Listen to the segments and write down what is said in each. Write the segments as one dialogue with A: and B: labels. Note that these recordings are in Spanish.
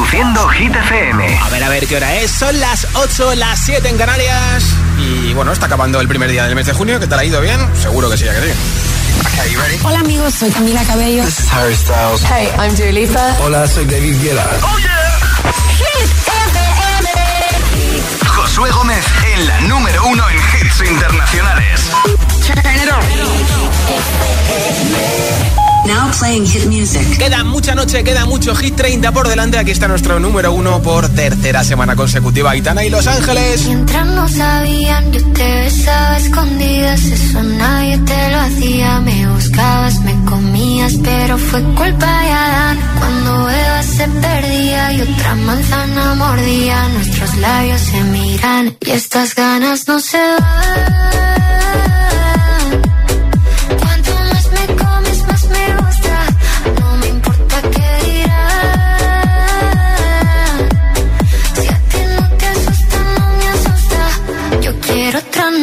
A: Reproduciendo Hit FM.
B: A ver, a ver qué hora es. Son las 8, las 7 en Canarias. Y bueno, está acabando el primer día del mes de junio. ¿Qué tal ha ido bien? Seguro que sí, ya que sí.
C: Okay, ready? Hola amigos, soy Camila Cabello.
D: This is Harry Styles.
E: Hey, I'm Dua Lipa.
F: Hola, soy David Guetta.
A: Oh yeah. Hit FM. Josué Gómez en la número uno en hits internacionales.
G: Now playing hit music.
B: Queda mucha noche, queda mucho hit 30 por delante. Aquí está nuestro número uno por tercera semana consecutiva. Aitana y Los Ángeles.
H: Mientras no sabían, yo te besaba escondidas. Eso nadie te lo hacía. Me buscabas, me comías, pero fue culpa de Adán. Cuando Eva se perdía y otra manzana mordía, nuestros labios se miran y estas ganas no se van.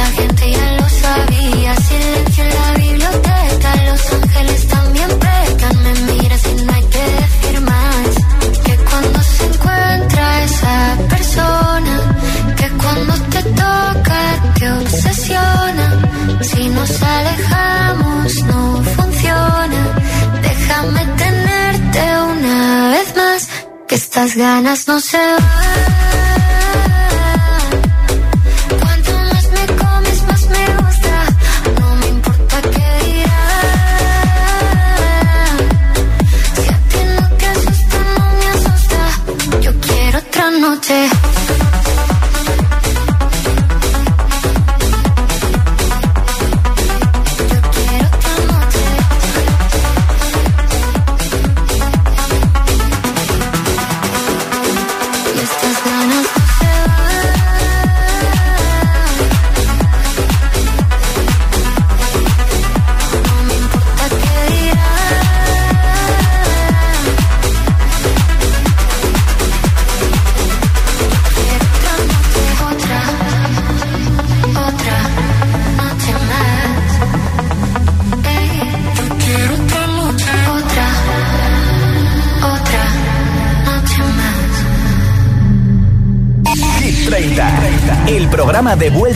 H: la gente ya lo sabía. Silencio en la biblioteca, los ángeles también pecan. Me miras y no hay que decir más. Que cuando se encuentra esa persona, que cuando te toca te obsesiona. Si nos alejamos no funciona. Déjame tenerte una vez más, que estas ganas no se van.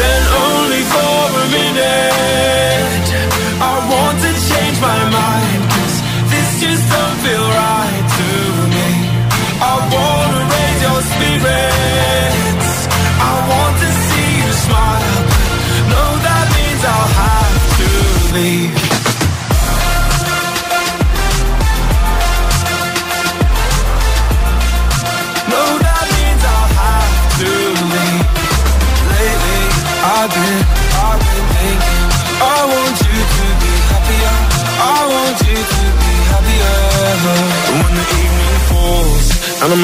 I: Then only for a minute, I want to change my mind. Cause this just don't feel right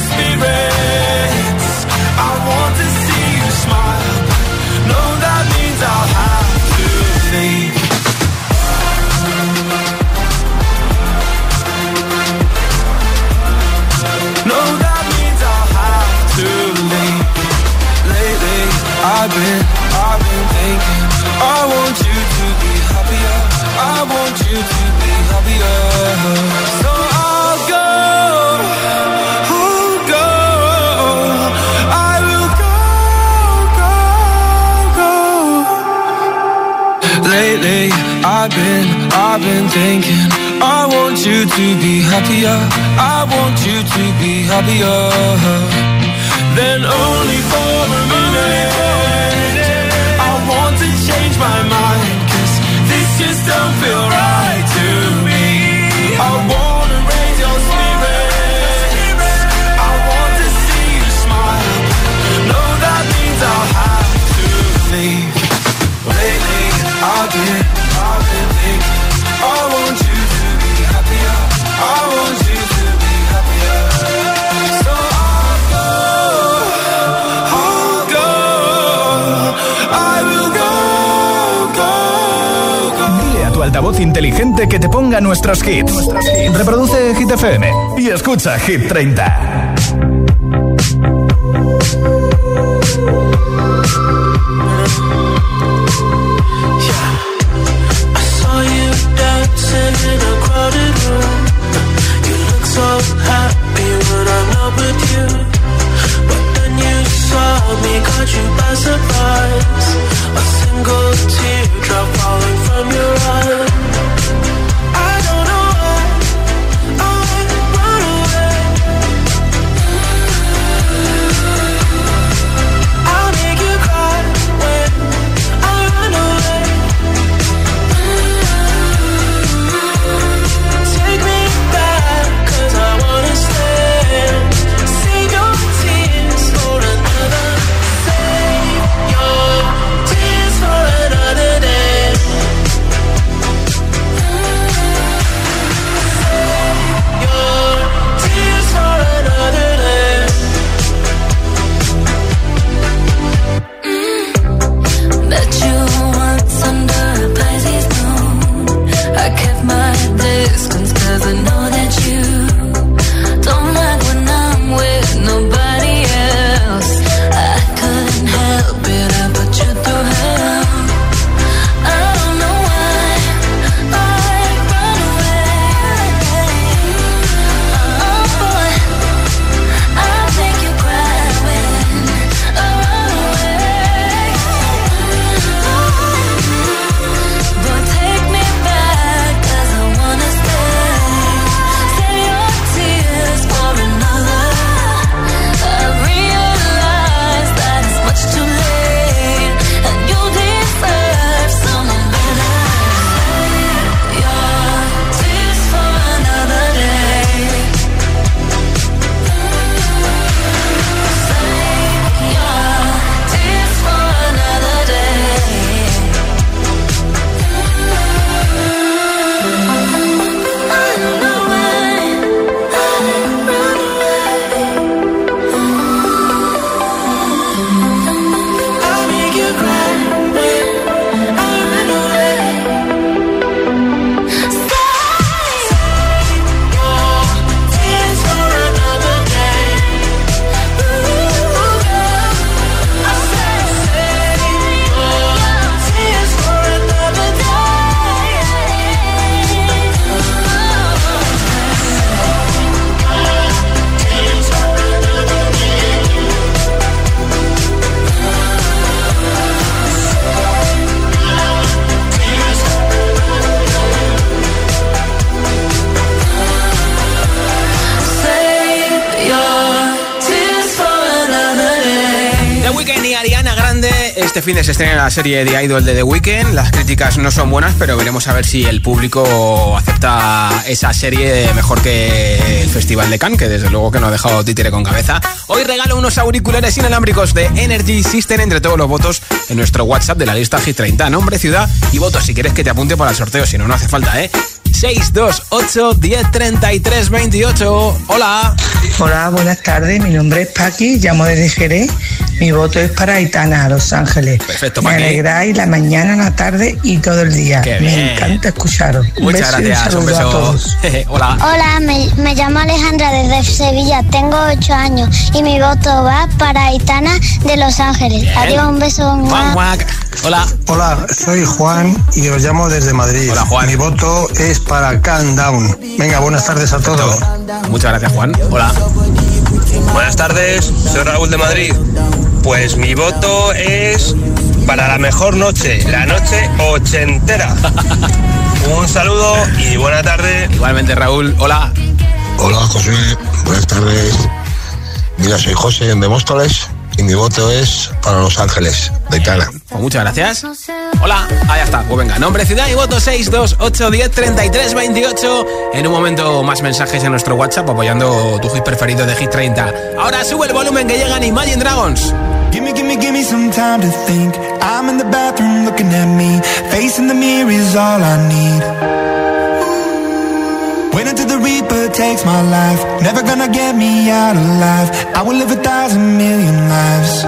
I: spirits. I want to see you smile. That means I'll have to leave. That means I'll have to leave.
J: Lately, I've been, I've been thinking. I want you to be happier. I want you to be happier. So I've been, I've been thinking I want you to be happier. I want you to be happier. Then only for a minute I want
I: to change my mind. Inteligente que te ponga nuestros hits. Reproduce Hit FM y escucha Hit 30.
J: I saw you dancing in a crowded room. You look so happy when I'm not with you. But then you saw me, caught you by surprise. A single teardrop falling from your eye.
B: Se estrena la serie The Idol de The Weeknd. Las críticas no son buenas, pero veremos a ver si el público acepta esa serie mejor que el Festival de Cannes, que desde luego que no ha dejado títere con cabeza. Hoy regalo unos auriculares inalámbricos de Energy System entre todos los votos en nuestro WhatsApp de la lista G30. Nombre, ciudad y votos si quieres que te apunte para el sorteo, si no, no hace falta, ¿eh? 628 1033 28. Hola.
K: Hola, buenas tardes. Mi nombre es Paqui, llamo desde Jerez. Mi voto es para Aitana, Los Ángeles.
B: Perfecto,
K: Me
B: Paqui.
K: alegráis la mañana, la tarde y todo el día.
B: Qué bien.
K: Me encanta escucharos. Un
B: Muchas
K: beso y un
B: gracias. Un
K: saludo a
B: beso.
K: todos.
B: Hola.
L: Hola, me, me llamo Alejandra desde Sevilla, tengo 8 años y mi voto va para Aitana de Los Ángeles.
B: Bien.
L: Adiós, un beso.
B: Juan, Juan. Hola.
M: Hola, soy Juan y os llamo desde Madrid.
B: Hola, Juan.
M: Mi voto es para Calm Down. Venga, buenas tardes a todos.
B: Muchas gracias, Juan. Hola.
N: Buenas tardes, soy Raúl de Madrid. Pues mi voto es para la mejor noche, la noche ochentera. Un saludo y buena tarde.
B: Igualmente, Raúl. Hola.
O: Hola, José. Buenas tardes. Mira, soy José de Móstoles y mi voto es para Los Ángeles, de Cana.
B: Pues muchas gracias. Hola, ahí está. Pues venga, nombre, ciudad y voto 628103328. En un momento más mensajes en nuestro WhatsApp apoyando tu hit preferido de Hit 30. Ahora sube el volumen que llegan Imagine Dragons.
P: Gimme, gimme, gimme some time to think. I'm in the bathroom looking at me. Facing the mirror is all I need. When until the reaper takes my life. Never gonna get me out alive. I will live a thousand million lives.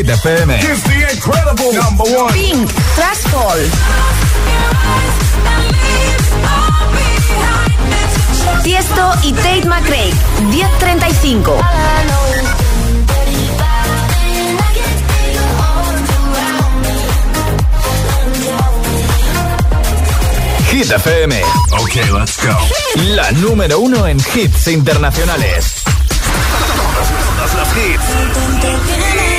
A: Hit FM.
Q: It's the incredible number one.
R: Pink, Trash Fall. Tiesto y Tate McRae, 1035.
A: Hit FM.
S: Ok, let's go.
A: La número uno en hits internacionales.
S: Todos los hits.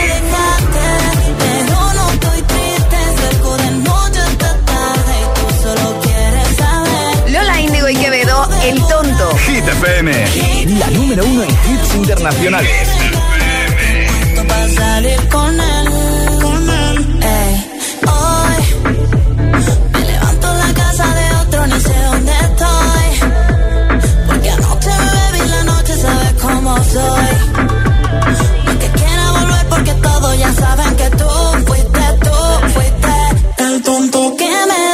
R: El Tonto.
A: Hit FM. La número uno en hits internacionales.
J: salir con él, con él. Ey, hoy me levanto en la casa de otro, ni sé dónde estoy. Porque anoche me bebí la noche, sabes cómo soy. No que quiera volver porque todos ya saben que tú fuiste, tú fuiste el tonto que me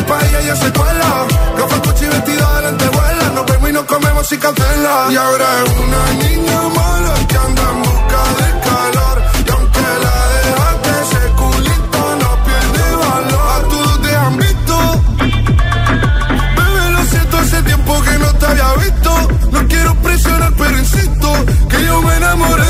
J: el
Q: país ella se cuela. Ropa, coche y vestido de lentejuela. Nos vemos y nos comemos y cancela. Y ahora es una niña mala que anda en busca de calor. Y aunque la dejaste, ese culito no pierde valor. A todos te han visto. Bebé, lo siento, hace tiempo que no te había visto. No quiero presionar, pero insisto que yo me enamoré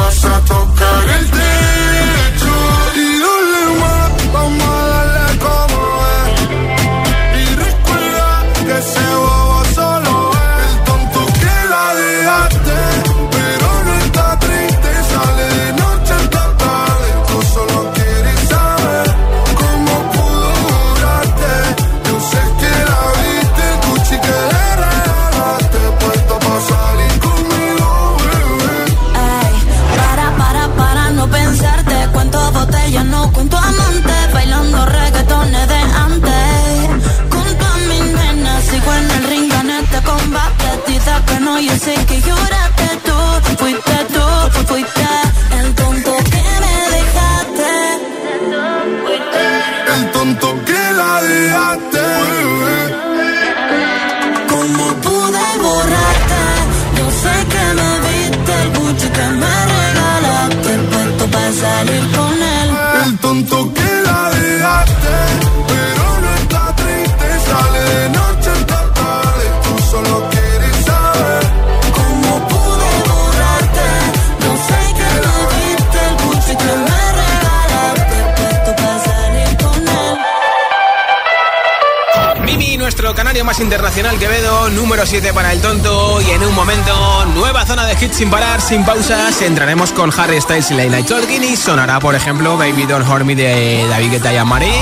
B: internacional Quevedo, número 7 para el tonto. Y en un momento, nueva zona de hits sin parar, sin pausas. Entraremos con Harry Styles y Leyla Tolkien y sonará, por ejemplo, Baby Don't Hurt Me de David Guetta y Amari.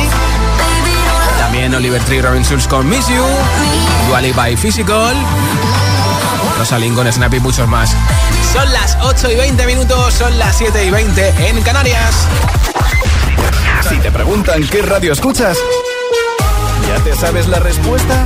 B: También Oliver Tree Robin Schulz con Miss You, Duali by Physical, Rosalind con Snap y muchos más. Son las 8 y 20 minutos, son las 7 y 20 en Canarias.
A: Si te preguntan qué radio escuchas, ¿ya te sabes la respuesta?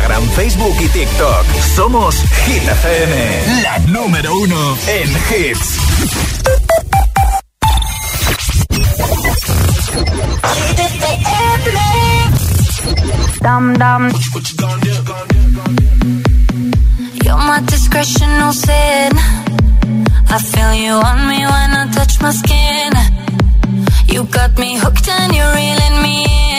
A: Instagram, Facebook y TikTok. Somos Hit FM, la número uno en hits.
J: Dum dum. You're my discretional sin. I feel you on me when I touch my skin. You got me hooked and you're reeling me.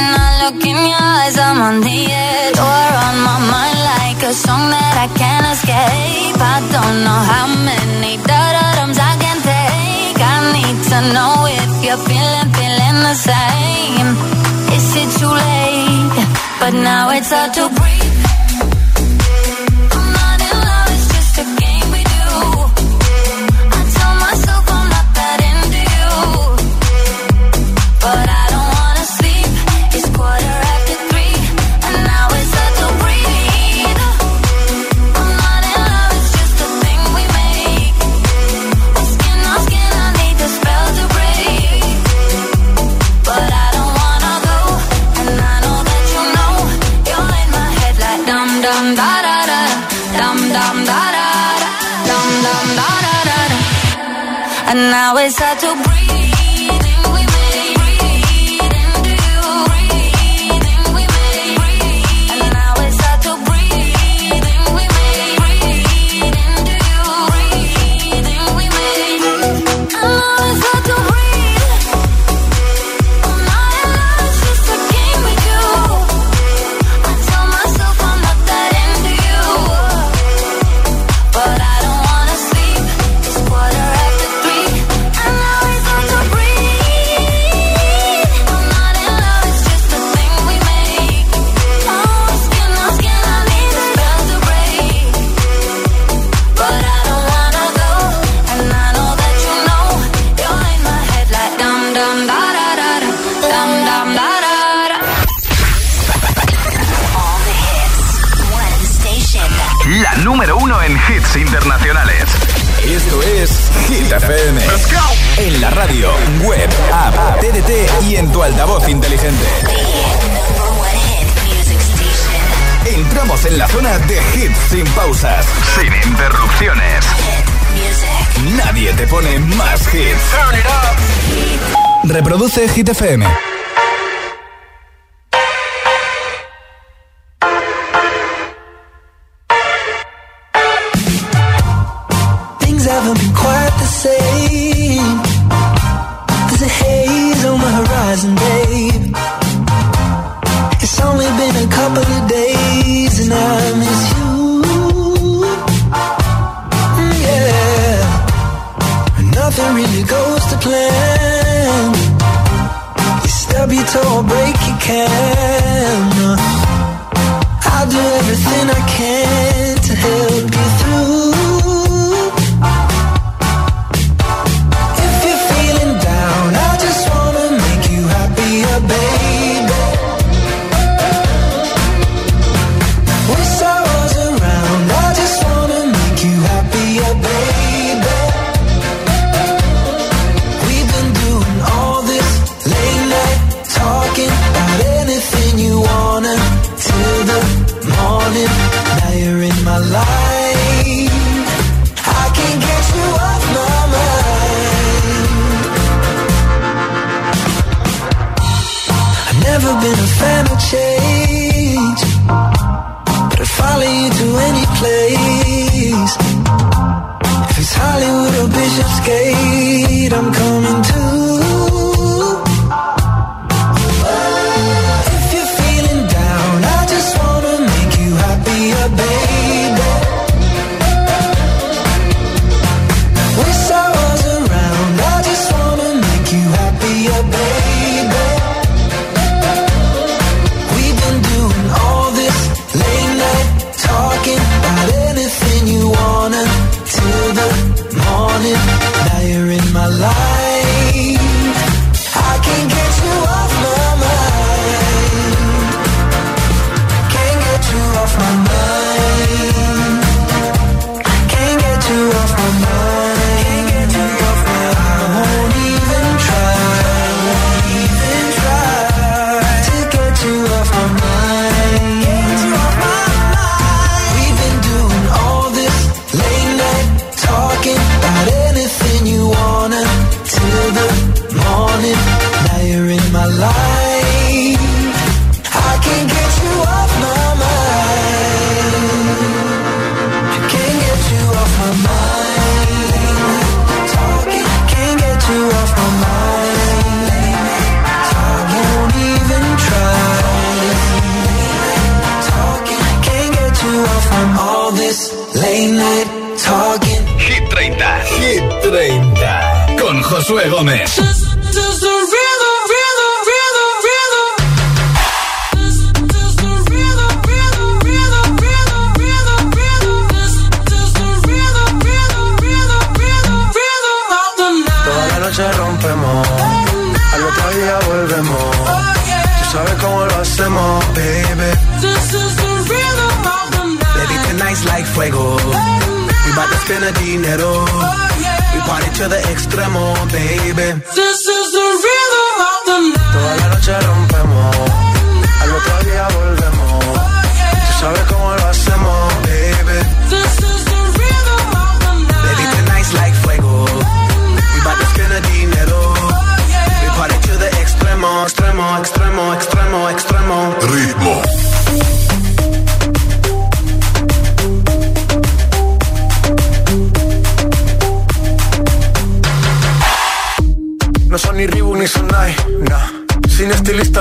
J: When I look in your eyes, I'm on the edge. You're on my mind like a song that I can't escape. I don't know how many thudums I can take. I need to know if you're feeling, feeling the same. Is it too late? But now it's hard to breathe.
F: Hit FM.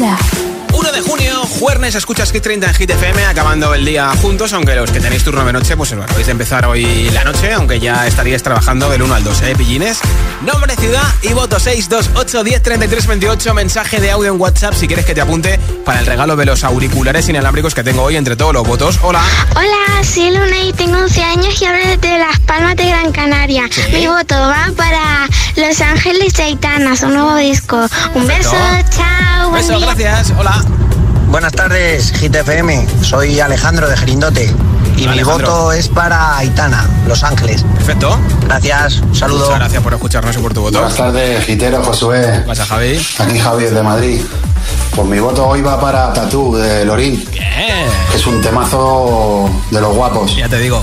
J: you?
B: Juernes, escuchas Hit 30 en Hit FM, acabando el día juntos, aunque los que tenéis turno de noche, pues vais a empezar hoy la noche, aunque ya estaríais trabajando del 1 al 2, ¿eh, pillines? Nombre, ciudad y voto 628 10 33 28, mensaje de audio en WhatsApp si quieres que te apunte para el regalo de los auriculares inalámbricos que tengo hoy entre todos los votos. Hola.
L: Hola, soy Luna y tengo 11 años y hablo desde Las Palmas de Gran Canaria. Mi voto va para Los Ángeles Chaitanas, un nuevo disco. Un beso, chao.
B: Beso, gracias. Hola.
T: Buenas tardes, GTFM. Soy Alejandro de Gerindote. Y mi voto es para Aitana, Los Ángeles.
B: Perfecto.
T: Gracias, un saludo.
B: Muchas gracias por escucharnos y por tu voto.
U: Buenas tardes, Gitero, Josué.
B: ¿Qué pasa, Javi?
U: Aquí Javier de Madrid. Pues mi voto hoy va para Tatú de Lorín. Que es un temazo de los guapos.
B: Ya te digo.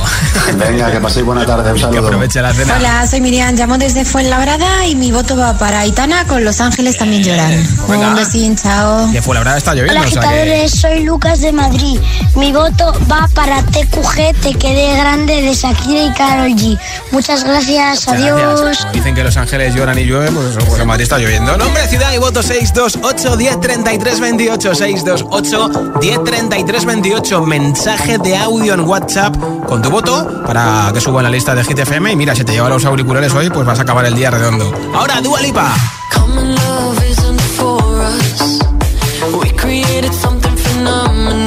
U: Venga, que paséis buena tarde. Un saludo.
B: Que aproveche la cena.
C: Hola, soy Miriam, llamo desde Fuenlabrada y mi voto va para Aitana con Los Ángeles también lloran.
B: Pues
C: un besín, chao.
B: Que Fuenlabrada está lloviendo.
L: Hola,
B: o sea que-
L: agitadores, soy Lucas de Madrid. Mi voto va para TQG, Te Quedé Grande de Shakira y Karol G. Muchas gracias,
B: Muchas
L: adiós.
B: gracias. Dicen que Los Ángeles lloran y llueven, pues porque en Madrid está lloviendo. Nombre, ciudad y voto 628 10 33 28 628 10 33 28. Mensaje de audio en WhatsApp con tu voto para que suba en la lista de Hit FM. Y mira, si te lleva los auriculares hoy, pues vas a acabar el día redondo. Ahora, Dua Lipa.
J: Love isn't for us. We created something phenomenal.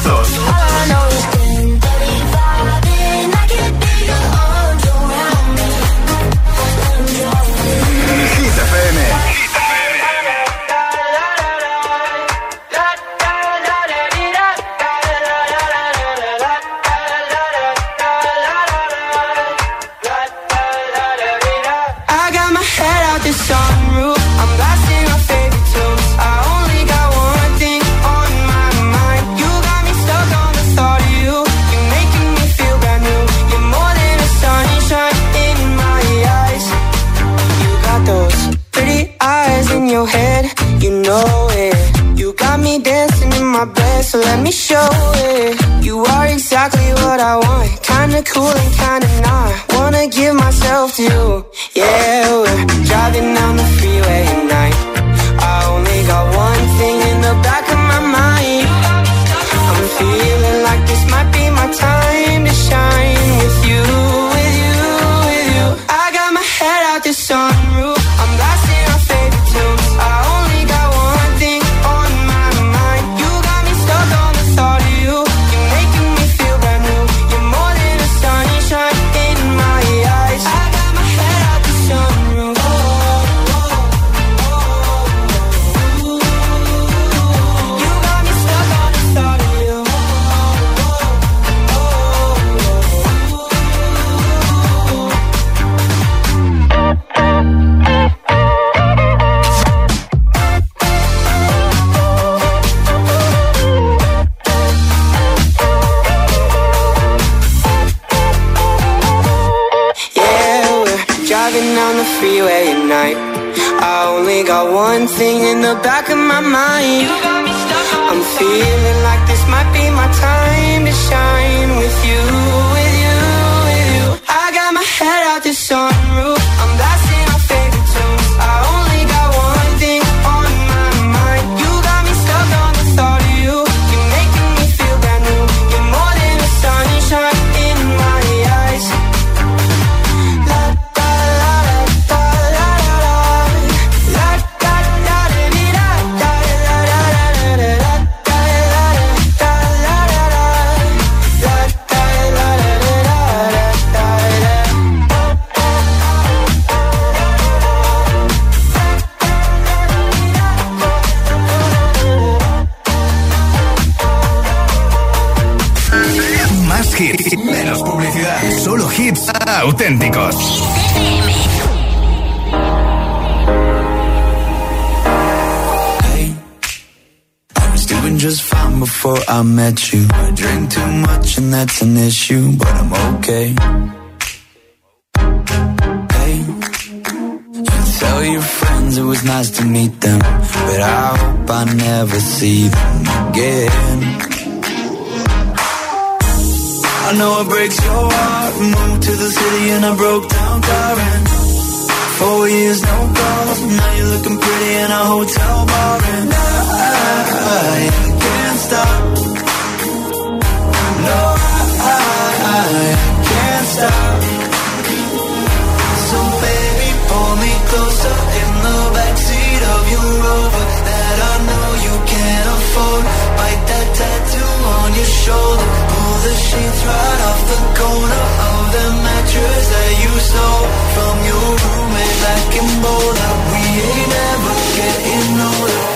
V: temazos.
W: your
F: friends, it was nice to meet them. But I hope I never see them again. I know it breaks your heart. Moved to the city and I broke down car. Four years, no calls. Now you're looking pretty in a hotel bar. And I, I can't stop. No, I, I can't stop closer in the backseat of your Rover that I know you can't afford. Bite that tattoo on your shoulder. Pull the sheets right off the corner of the mattress that you stole from your roommate back in Boulder. We ain't ever getting older.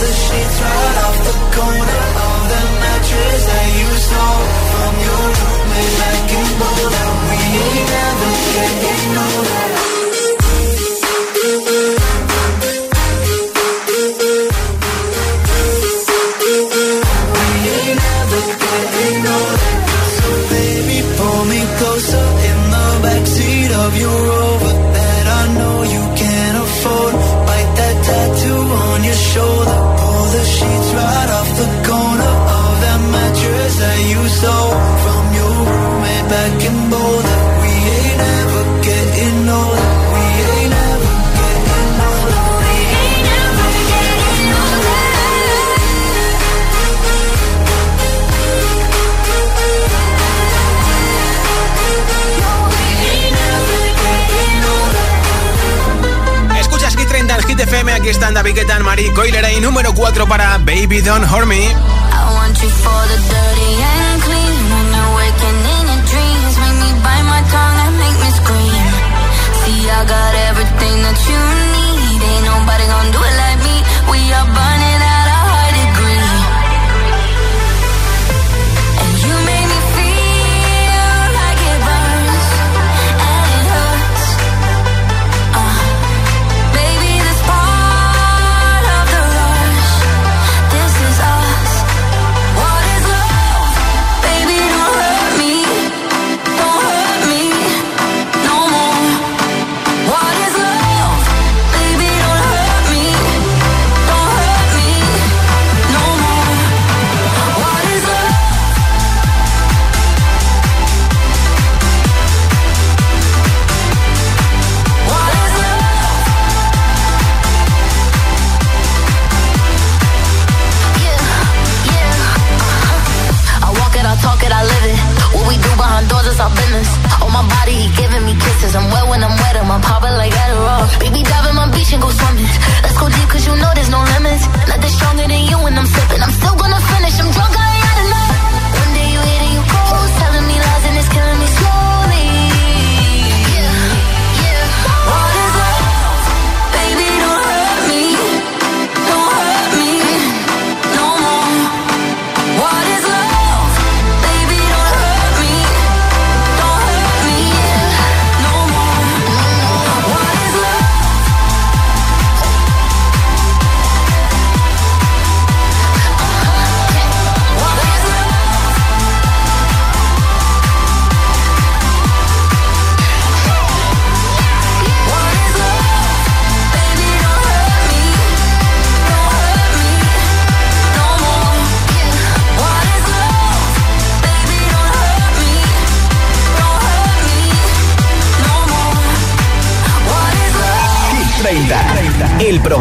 J: the
F: sheets right off the corner of the mattress that you stole from your roommate back in Boulder. We ain't never getting
J: over. FM, aquí están David Guetta, Marie Coilera y número 4 para Baby Don't Hurt Me.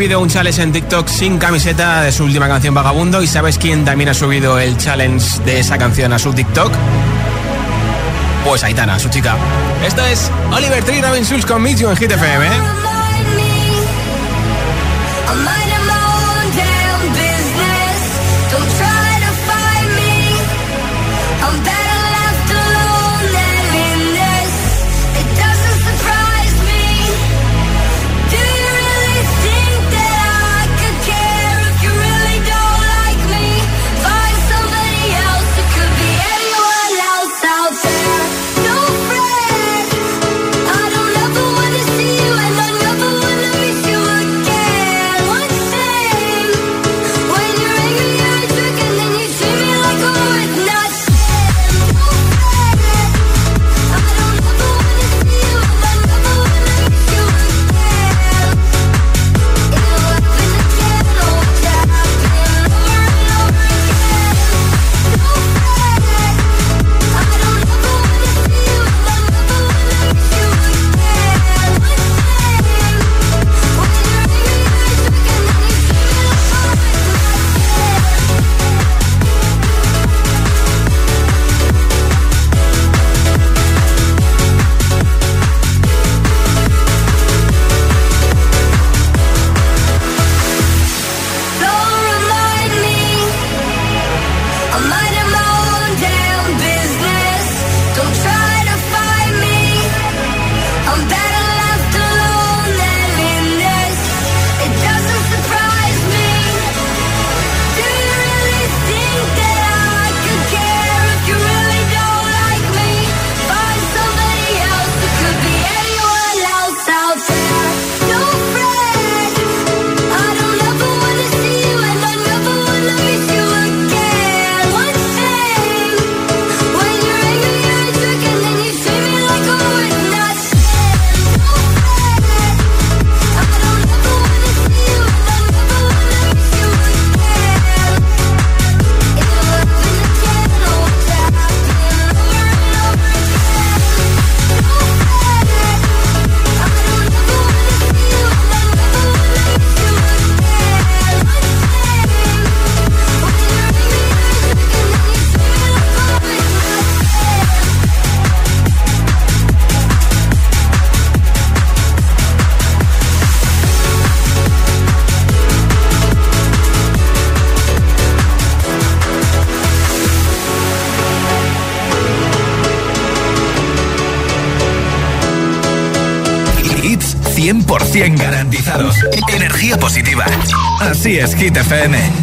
B: subido un challenge en TikTok sin camiseta de su última canción Vagabundo. ¿Y sabes quién también ha subido el challenge de esa canción a su TikTok? Pues Aitana, su chica. Esto es Oliver Tree Robin Schulz con en
J: GTFM.
X: 100% garantizados. Energía positiva. Así es, Hit FM.